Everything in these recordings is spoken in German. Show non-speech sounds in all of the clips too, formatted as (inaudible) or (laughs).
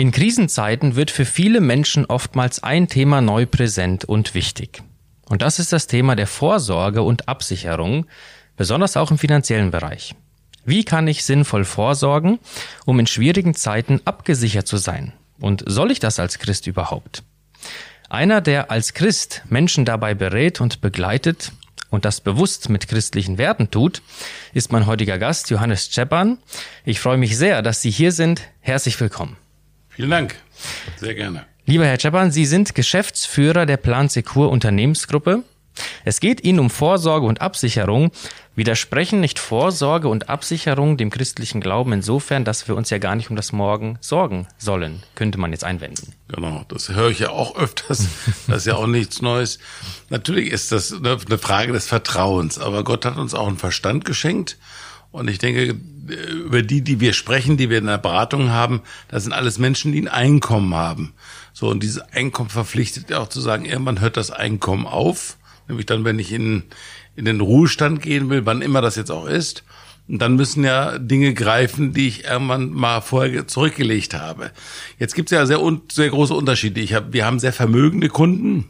In Krisenzeiten wird für viele Menschen oftmals ein Thema neu präsent und wichtig. Und das ist das Thema der Vorsorge und Absicherung, besonders auch im finanziellen Bereich. Wie kann ich sinnvoll vorsorgen, um in schwierigen Zeiten abgesichert zu sein? Und soll ich das als Christ überhaupt? Einer, der als Christ Menschen dabei berät und begleitet und das bewusst mit christlichen Werten tut, ist mein heutiger Gast Johannes Czepan. Ich freue mich sehr, dass Sie hier sind. Herzlich willkommen. Vielen Dank. Sehr gerne. Lieber Herr Czepan, Sie sind Geschäftsführer der Plan Secur Unternehmensgruppe. Es geht Ihnen um Vorsorge und Absicherung. Widersprechen nicht Vorsorge und Absicherung dem christlichen Glauben insofern, dass wir uns ja gar nicht um das Morgen sorgen sollen, könnte man jetzt einwenden. Genau, das höre ich ja auch öfters. Das ist ja auch nichts Neues. Natürlich ist das eine Frage des Vertrauens, aber Gott hat uns auch einen Verstand geschenkt. Und ich denke, über die, die wir sprechen, die wir in der Beratung haben, das sind alles Menschen, die ein Einkommen haben. So, und dieses Einkommen verpflichtet ja auch zu sagen, irgendwann hört das Einkommen auf nämlich dann, wenn ich in, in den Ruhestand gehen will, wann immer das jetzt auch ist. Und dann müssen ja Dinge greifen, die ich irgendwann mal vorher zurückgelegt habe. Jetzt gibt es ja sehr, sehr große Unterschiede. Ich hab, wir haben sehr vermögende Kunden,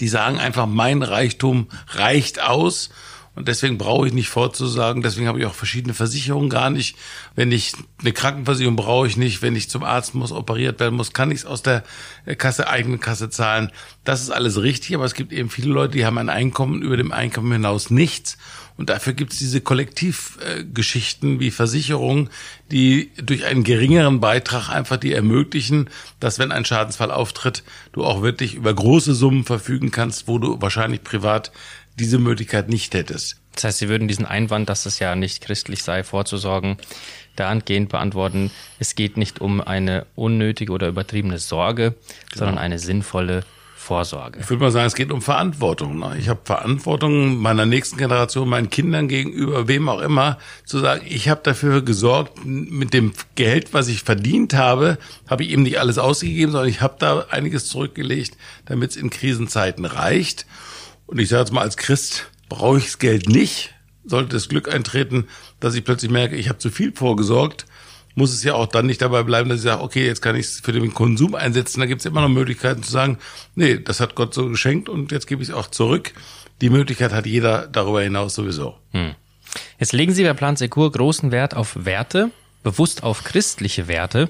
die sagen einfach, mein Reichtum reicht aus und deswegen brauche ich nicht vorzusagen, deswegen habe ich auch verschiedene Versicherungen gar nicht. Wenn ich eine Krankenversicherung brauche ich nicht, wenn ich zum Arzt muss, operiert werden muss, kann ich es aus der Kasse, eigenen Kasse zahlen. Das ist alles richtig, aber es gibt eben viele Leute, die haben ein Einkommen, über dem Einkommen hinaus nichts. Und dafür gibt es diese Kollektivgeschichten wie Versicherungen, die durch einen geringeren Beitrag einfach die ermöglichen, dass wenn ein Schadensfall auftritt, du auch wirklich über große Summen verfügen kannst, wo du wahrscheinlich privat diese Möglichkeit nicht hättest. Das heißt, Sie würden diesen Einwand, dass es ja nicht christlich sei, vorzusorgen, dahingehend beantworten, es geht nicht um eine unnötige oder übertriebene Sorge, genau. sondern eine sinnvolle Vorsorge. Ich würde mal sagen, es geht um Verantwortung. Ne? Ich habe Verantwortung meiner nächsten Generation, meinen Kindern gegenüber, wem auch immer, zu sagen, ich habe dafür gesorgt, mit dem Geld, was ich verdient habe, habe ich eben nicht alles ausgegeben, sondern ich habe da einiges zurückgelegt, damit es in Krisenzeiten reicht. Und ich sage jetzt mal, als Christ brauche ich das Geld nicht. Sollte das Glück eintreten, dass ich plötzlich merke, ich habe zu viel vorgesorgt, muss es ja auch dann nicht dabei bleiben, dass ich sage, okay, jetzt kann ich es für den Konsum einsetzen. Da gibt es immer noch Möglichkeiten zu sagen, nee, das hat Gott so geschenkt und jetzt gebe ich es auch zurück. Die Möglichkeit hat jeder darüber hinaus sowieso. Hm. Jetzt legen Sie bei Plan Secur großen Wert auf Werte, bewusst auf christliche Werte.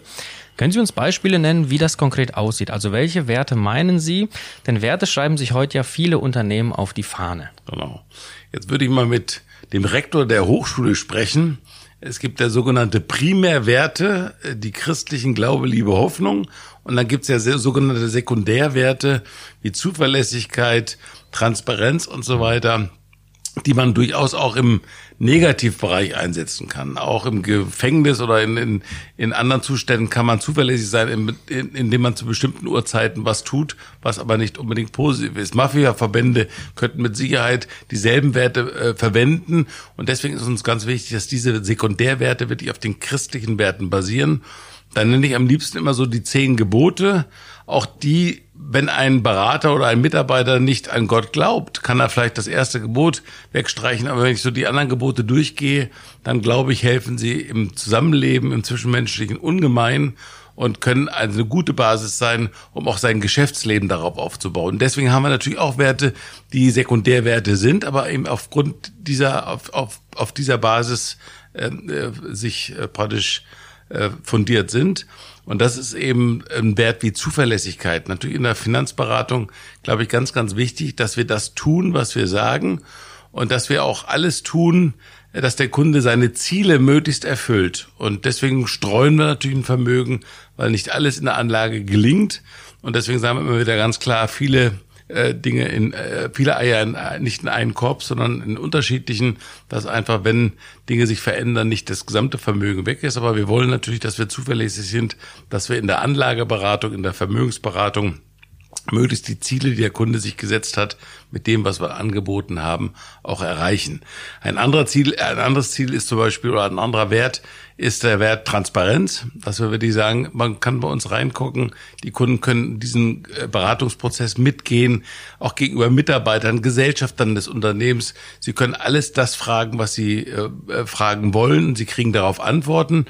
Können Sie uns Beispiele nennen, wie das konkret aussieht? Also welche Werte meinen Sie? Denn Werte schreiben sich heute ja viele Unternehmen auf die Fahne. Genau. Jetzt würde ich mal mit dem Rektor der Hochschule sprechen. Es gibt ja sogenannte Primärwerte, die christlichen Glaube, Liebe, Hoffnung. Und dann gibt es ja sogenannte Sekundärwerte wie Zuverlässigkeit, Transparenz und so weiter die man durchaus auch im Negativbereich einsetzen kann. Auch im Gefängnis oder in, in, in anderen Zuständen kann man zuverlässig sein, in, in, indem man zu bestimmten Uhrzeiten was tut, was aber nicht unbedingt positiv ist. Mafia-Verbände könnten mit Sicherheit dieselben Werte äh, verwenden. Und deswegen ist uns ganz wichtig, dass diese Sekundärwerte wirklich auf den christlichen Werten basieren. Dann nenne ich am liebsten immer so die zehn Gebote. Auch die wenn ein Berater oder ein Mitarbeiter nicht an Gott glaubt, kann er vielleicht das erste Gebot wegstreichen. Aber wenn ich so die anderen Gebote durchgehe, dann glaube ich, helfen sie im Zusammenleben, im Zwischenmenschlichen ungemein und können also eine gute Basis sein, um auch sein Geschäftsleben darauf aufzubauen. deswegen haben wir natürlich auch Werte, die Sekundärwerte sind, aber eben aufgrund dieser, auf, auf, auf dieser Basis ähm, äh, sich äh, praktisch äh, fundiert sind. Und das ist eben ein Wert wie Zuverlässigkeit. Natürlich in der Finanzberatung, glaube ich, ganz, ganz wichtig, dass wir das tun, was wir sagen und dass wir auch alles tun, dass der Kunde seine Ziele möglichst erfüllt. Und deswegen streuen wir natürlich ein Vermögen, weil nicht alles in der Anlage gelingt. Und deswegen sagen wir immer wieder ganz klar, viele äh, Dinge in äh, viele Eier in, äh, nicht in einen Korb, sondern in unterschiedlichen, dass einfach, wenn Dinge sich verändern, nicht das gesamte Vermögen weg ist. Aber wir wollen natürlich, dass wir zuverlässig sind, dass wir in der Anlageberatung, in der Vermögensberatung möglichst die Ziele, die der Kunde sich gesetzt hat, mit dem, was wir angeboten haben, auch erreichen. Ein anderer Ziel, ein anderes Ziel ist zum Beispiel oder ein anderer Wert ist der Wert Transparenz, dass wir wirklich sagen, man kann bei uns reingucken, die Kunden können diesen äh, Beratungsprozess mitgehen, auch gegenüber Mitarbeitern, Gesellschaftern des Unternehmens. Sie können alles das fragen, was sie äh, äh fragen wollen. Sie kriegen darauf Antworten.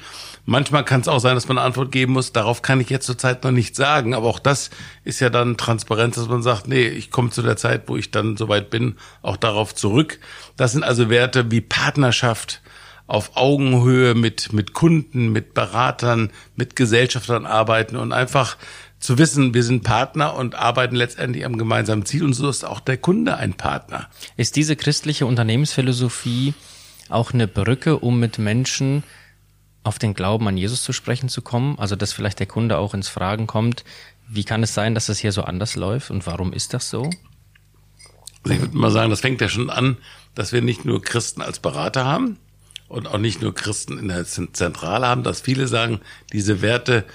Manchmal kann es auch sein, dass man eine Antwort geben muss. Darauf kann ich jetzt zurzeit noch nicht sagen. Aber auch das ist ja dann Transparenz, dass man sagt, nee, ich komme zu der Zeit, wo ich dann soweit bin, auch darauf zurück. Das sind also Werte wie Partnerschaft, auf Augenhöhe mit, mit Kunden, mit Beratern, mit Gesellschaftern arbeiten und einfach zu wissen, wir sind Partner und arbeiten letztendlich am gemeinsamen Ziel und so ist auch der Kunde ein Partner. Ist diese christliche Unternehmensphilosophie auch eine Brücke, um mit Menschen auf den Glauben an Jesus zu sprechen zu kommen? Also, dass vielleicht der Kunde auch ins Fragen kommt, wie kann es sein, dass es hier so anders läuft und warum ist das so? Also ich würde mal sagen, das fängt ja schon an, dass wir nicht nur Christen als Berater haben, und auch nicht nur Christen in der Zentrale haben, dass viele sagen, diese Werte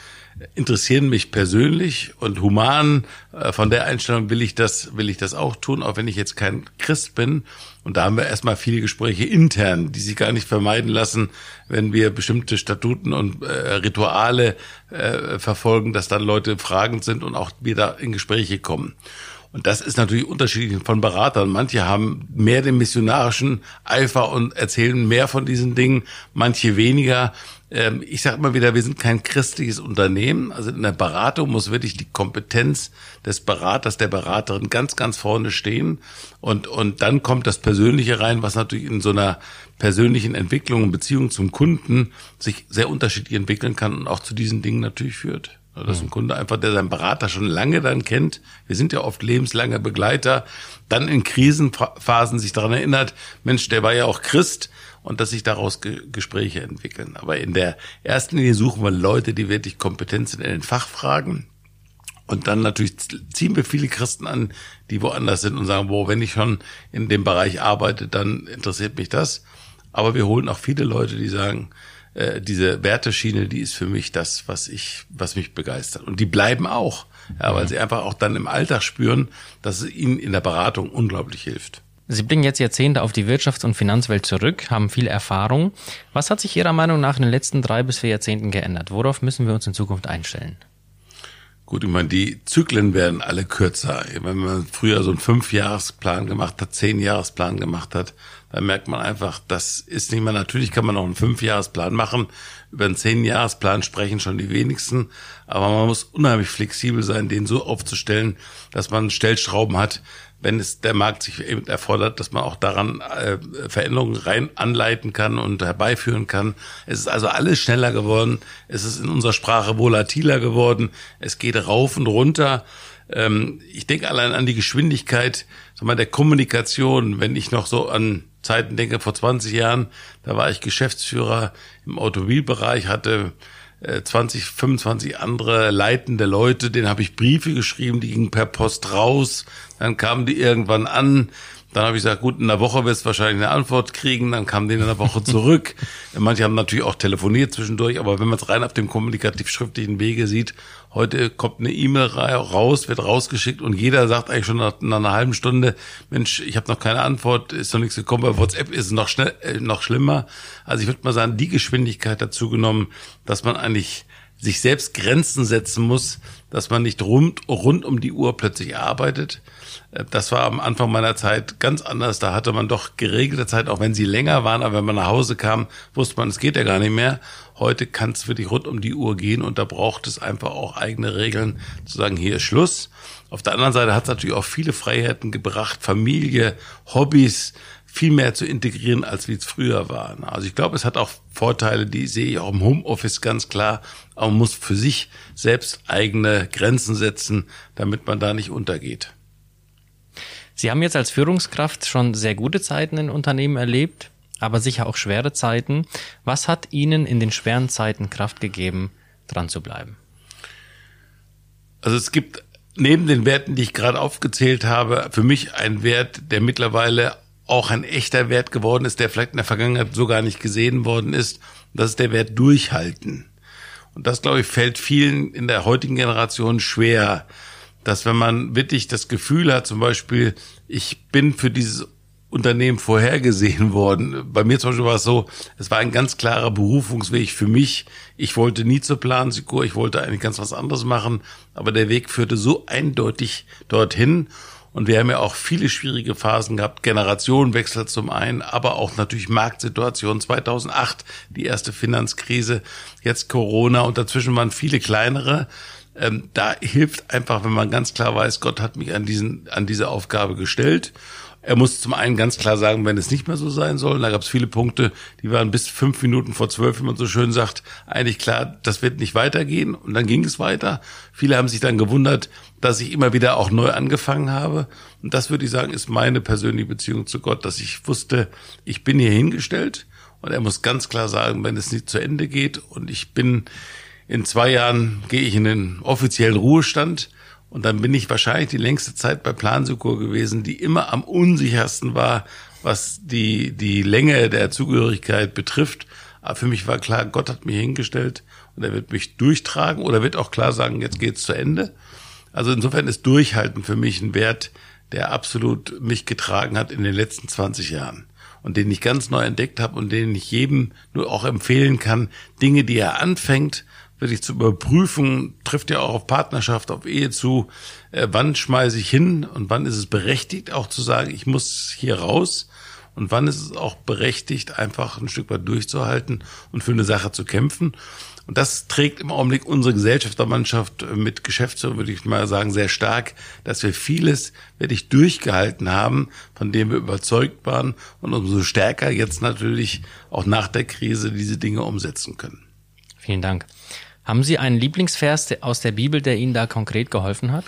interessieren mich persönlich und human. Äh, von der Einstellung will ich das, will ich das auch tun, auch wenn ich jetzt kein Christ bin. Und da haben wir erstmal viele Gespräche intern, die sich gar nicht vermeiden lassen, wenn wir bestimmte Statuten und äh, Rituale äh, verfolgen, dass dann Leute fragend sind und auch wieder in Gespräche kommen. Und das ist natürlich unterschiedlich von Beratern. Manche haben mehr den missionarischen Eifer und erzählen mehr von diesen Dingen, manche weniger. Ähm, ich sage immer wieder, wir sind kein christliches Unternehmen. Also in der Beratung muss wirklich die Kompetenz des Beraters, der Beraterin ganz, ganz vorne stehen. Und, und dann kommt das Persönliche rein, was natürlich in so einer persönlichen Entwicklung und Beziehung zum Kunden sich sehr unterschiedlich entwickeln kann und auch zu diesen Dingen natürlich führt. Das ist ein Kunde einfach, der seinen Berater schon lange dann kennt. Wir sind ja oft lebenslange Begleiter. Dann in Krisenphasen sich daran erinnert, Mensch, der war ja auch Christ und dass sich daraus Ge Gespräche entwickeln. Aber in der ersten Linie suchen wir Leute, die wirklich kompetent sind in den Fachfragen. Und dann natürlich ziehen wir viele Christen an, die woanders sind und sagen, wo, wenn ich schon in dem Bereich arbeite, dann interessiert mich das. Aber wir holen auch viele Leute, die sagen, äh, diese Werteschiene, die ist für mich das, was ich, was mich begeistert. Und die bleiben auch, ja, weil sie einfach auch dann im Alltag spüren, dass es ihnen in der Beratung unglaublich hilft. Sie blicken jetzt Jahrzehnte auf die Wirtschafts- und Finanzwelt zurück, haben viel Erfahrung. Was hat sich Ihrer Meinung nach in den letzten drei bis vier Jahrzehnten geändert? Worauf müssen wir uns in Zukunft einstellen? Gut, ich meine, die Zyklen werden alle kürzer. Wenn man früher so einen Fünfjahresplan gemacht hat, Zehnjahresplan gemacht hat, da merkt man einfach, das ist nicht mehr, natürlich kann man noch einen Fünfjahresplan machen, über einen Zehnjahresplan sprechen schon die wenigsten, aber man muss unheimlich flexibel sein, den so aufzustellen, dass man Stellschrauben hat, wenn es der Markt sich eben erfordert, dass man auch daran äh, Veränderungen rein anleiten kann und herbeiführen kann. Es ist also alles schneller geworden. Es ist in unserer Sprache volatiler geworden. Es geht rauf und runter. Ähm, ich denke allein an die Geschwindigkeit sag mal, der Kommunikation, wenn ich noch so an Zeiten denke, vor 20 Jahren, da war ich Geschäftsführer im Automobilbereich, hatte 20, äh, 25 andere leitende Leute, denen habe ich Briefe geschrieben, die gingen per Post raus, dann kamen die irgendwann an, dann habe ich gesagt, gut, in einer Woche wirst du wahrscheinlich eine Antwort kriegen. Dann kam die in einer Woche zurück. (laughs) Manche haben natürlich auch telefoniert zwischendurch, aber wenn man es rein auf dem kommunikativ-schriftlichen Wege sieht, heute kommt eine E-Mail raus, wird rausgeschickt und jeder sagt eigentlich schon nach, nach einer halben Stunde, Mensch, ich habe noch keine Antwort, ist noch nichts gekommen. Bei WhatsApp ist es noch, schnell, äh, noch schlimmer. Also ich würde mal sagen, die Geschwindigkeit dazu genommen, dass man eigentlich sich selbst Grenzen setzen muss, dass man nicht rund, rund um die Uhr plötzlich arbeitet. Äh, das war am Anfang meiner Zeit ganz anders. Da hatte man doch geregelte Zeit, auch wenn sie länger waren. Aber wenn man nach Hause kam, wusste man, es geht ja gar nicht mehr. Heute kann es wirklich rund um die Uhr gehen und da braucht es einfach auch eigene Regeln, zu sagen, hier ist Schluss. Auf der anderen Seite hat es natürlich auch viele Freiheiten gebracht, Familie, Hobbys, viel mehr zu integrieren, als wie es früher war. Also ich glaube, es hat auch Vorteile, die sehe ich auch im Homeoffice ganz klar. Aber man muss für sich selbst eigene Grenzen setzen, damit man da nicht untergeht. Sie haben jetzt als Führungskraft schon sehr gute Zeiten in Unternehmen erlebt, aber sicher auch schwere Zeiten. Was hat Ihnen in den schweren Zeiten Kraft gegeben, dran zu bleiben? Also es gibt neben den Werten, die ich gerade aufgezählt habe, für mich einen Wert, der mittlerweile auch ein echter Wert geworden ist, der vielleicht in der Vergangenheit so gar nicht gesehen worden ist. Das ist der Wert Durchhalten. Und das, glaube ich, fällt vielen in der heutigen Generation schwer, dass wenn man wirklich das Gefühl hat, zum Beispiel, ich bin für dieses Unternehmen vorhergesehen worden. Bei mir zum Beispiel war es so, es war ein ganz klarer Berufungsweg für mich. Ich wollte nie zur Plansikur, ich wollte eigentlich ganz was anderes machen, aber der Weg führte so eindeutig dorthin. Und wir haben ja auch viele schwierige Phasen gehabt, Generationenwechsel zum einen, aber auch natürlich Marktsituation. 2008, die erste Finanzkrise, jetzt Corona und dazwischen waren viele kleinere. Ähm, da hilft einfach, wenn man ganz klar weiß, Gott hat mich an diesen, an diese Aufgabe gestellt er muss zum einen ganz klar sagen, wenn es nicht mehr so sein soll. Und da gab es viele Punkte, die waren bis fünf Minuten vor zwölf, wie man so schön sagt, eigentlich klar, das wird nicht weitergehen. Und dann ging es weiter. Viele haben sich dann gewundert, dass ich immer wieder auch neu angefangen habe. Und das würde ich sagen, ist meine persönliche Beziehung zu Gott, dass ich wusste, ich bin hier hingestellt. Und er muss ganz klar sagen, wenn es nicht zu Ende geht und ich bin in zwei Jahren gehe ich in den offiziellen Ruhestand und dann bin ich wahrscheinlich die längste Zeit bei Plansukur gewesen, die immer am unsichersten war, was die, die Länge der Zugehörigkeit betrifft. Aber für mich war klar, Gott hat mich hingestellt und er wird mich durchtragen oder wird auch klar sagen, jetzt geht's zu Ende. Also insofern ist Durchhalten für mich ein Wert, der absolut mich getragen hat in den letzten 20 Jahren und den ich ganz neu entdeckt habe und den ich jedem nur auch empfehlen kann, Dinge, die er anfängt, wirklich zu überprüfen, trifft ja auch auf Partnerschaft, auf Ehe zu, äh, wann schmeiße ich hin und wann ist es berechtigt, auch zu sagen, ich muss hier raus und wann ist es auch berechtigt, einfach ein Stück weit durchzuhalten und für eine Sache zu kämpfen. Und das trägt im Augenblick unsere Gesellschaftermannschaft mit Geschäftsführern, würde ich mal sagen, sehr stark, dass wir vieles wirklich durchgehalten haben, von dem wir überzeugt waren und umso stärker jetzt natürlich auch nach der Krise diese Dinge umsetzen können. Vielen Dank. Haben Sie einen Lieblingsvers aus der Bibel, der Ihnen da konkret geholfen hat?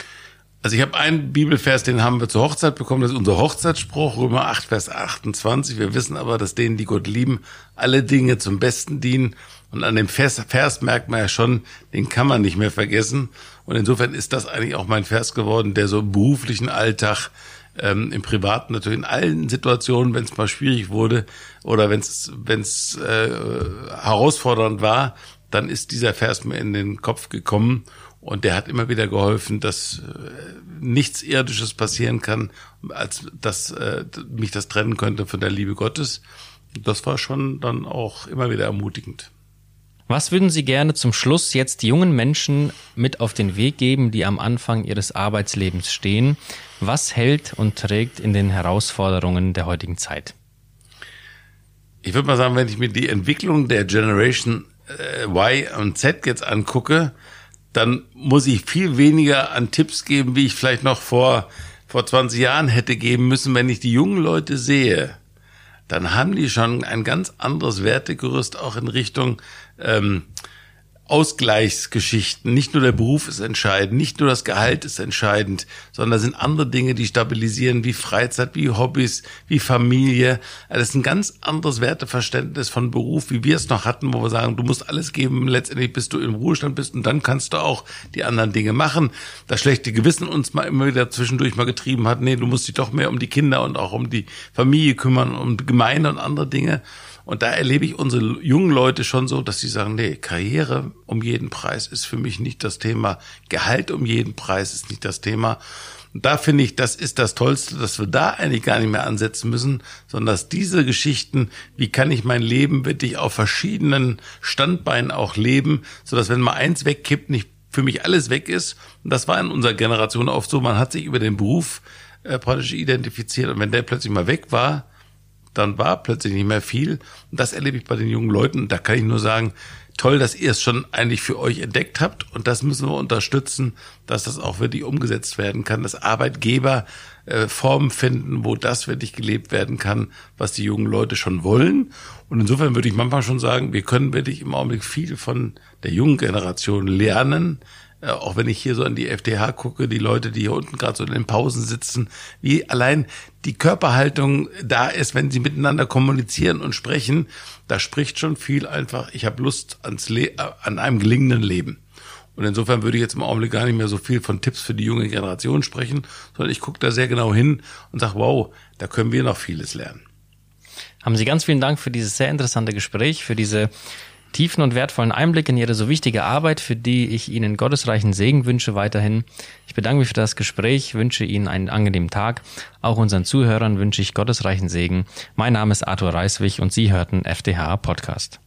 Also ich habe einen Bibelvers, den haben wir zur Hochzeit bekommen, das ist unser Hochzeitsspruch, Römer 8, Vers 28. Wir wissen aber, dass denen, die Gott lieben, alle Dinge zum Besten dienen. Und an dem Vers, Vers merkt man ja schon, den kann man nicht mehr vergessen. Und insofern ist das eigentlich auch mein Vers geworden, der so im beruflichen Alltag, ähm, im Privaten natürlich in allen Situationen, wenn es mal schwierig wurde oder wenn es äh, herausfordernd war, dann ist dieser Vers mir in den Kopf gekommen und der hat immer wieder geholfen, dass äh, nichts Irdisches passieren kann, als dass äh, mich das trennen könnte von der Liebe Gottes. Das war schon dann auch immer wieder ermutigend. Was würden Sie gerne zum Schluss jetzt jungen Menschen mit auf den Weg geben, die am Anfang ihres Arbeitslebens stehen? Was hält und trägt in den Herausforderungen der heutigen Zeit? Ich würde mal sagen, wenn ich mir die Entwicklung der Generation äh, Y und Z jetzt angucke, dann muss ich viel weniger an Tipps geben, wie ich vielleicht noch vor, vor 20 Jahren hätte geben müssen. Wenn ich die jungen Leute sehe, dann haben die schon ein ganz anderes Wertegerüst auch in Richtung ähm, Ausgleichsgeschichten. Nicht nur der Beruf ist entscheidend, nicht nur das Gehalt ist entscheidend, sondern sind andere Dinge, die stabilisieren, wie Freizeit, wie Hobbys, wie Familie. Das ist ein ganz anderes Werteverständnis von Beruf, wie wir es noch hatten, wo wir sagen, du musst alles geben, letztendlich bis du im Ruhestand bist und dann kannst du auch die anderen Dinge machen. Das schlechte Gewissen uns mal immer wieder zwischendurch mal getrieben hat, nee, du musst dich doch mehr um die Kinder und auch um die Familie kümmern, um Gemeinde und andere Dinge. Und da erlebe ich unsere jungen Leute schon so, dass sie sagen, nee, Karriere um jeden Preis ist für mich nicht das Thema. Gehalt um jeden Preis ist nicht das Thema. Und da finde ich, das ist das Tollste, dass wir da eigentlich gar nicht mehr ansetzen müssen, sondern dass diese Geschichten, wie kann ich mein Leben wirklich auf verschiedenen Standbeinen auch leben, so dass wenn mal eins wegkippt, nicht für mich alles weg ist. Und das war in unserer Generation oft so, man hat sich über den Beruf äh, praktisch identifiziert und wenn der plötzlich mal weg war, dann war plötzlich nicht mehr viel. Und das erlebe ich bei den jungen Leuten. Da kann ich nur sagen, toll, dass ihr es schon eigentlich für euch entdeckt habt. Und das müssen wir unterstützen, dass das auch wirklich umgesetzt werden kann, dass Arbeitgeber äh, Formen finden, wo das wirklich gelebt werden kann, was die jungen Leute schon wollen. Und insofern würde ich manchmal schon sagen, wir können wirklich im Augenblick viel von der jungen Generation lernen, auch wenn ich hier so an die FDH gucke, die Leute, die hier unten gerade so in den Pausen sitzen, wie allein die Körperhaltung da ist, wenn sie miteinander kommunizieren und sprechen, da spricht schon viel einfach, ich habe Lust ans Le äh, an einem gelingenden Leben. Und insofern würde ich jetzt im Augenblick gar nicht mehr so viel von Tipps für die junge Generation sprechen, sondern ich gucke da sehr genau hin und sage, wow, da können wir noch vieles lernen. Haben Sie ganz vielen Dank für dieses sehr interessante Gespräch, für diese tiefen und wertvollen Einblick in Ihre so wichtige Arbeit, für die ich Ihnen gottesreichen Segen wünsche weiterhin. Ich bedanke mich für das Gespräch, wünsche Ihnen einen angenehmen Tag. Auch unseren Zuhörern wünsche ich gottesreichen Segen. Mein Name ist Arthur Reiswig und Sie hörten FDH Podcast.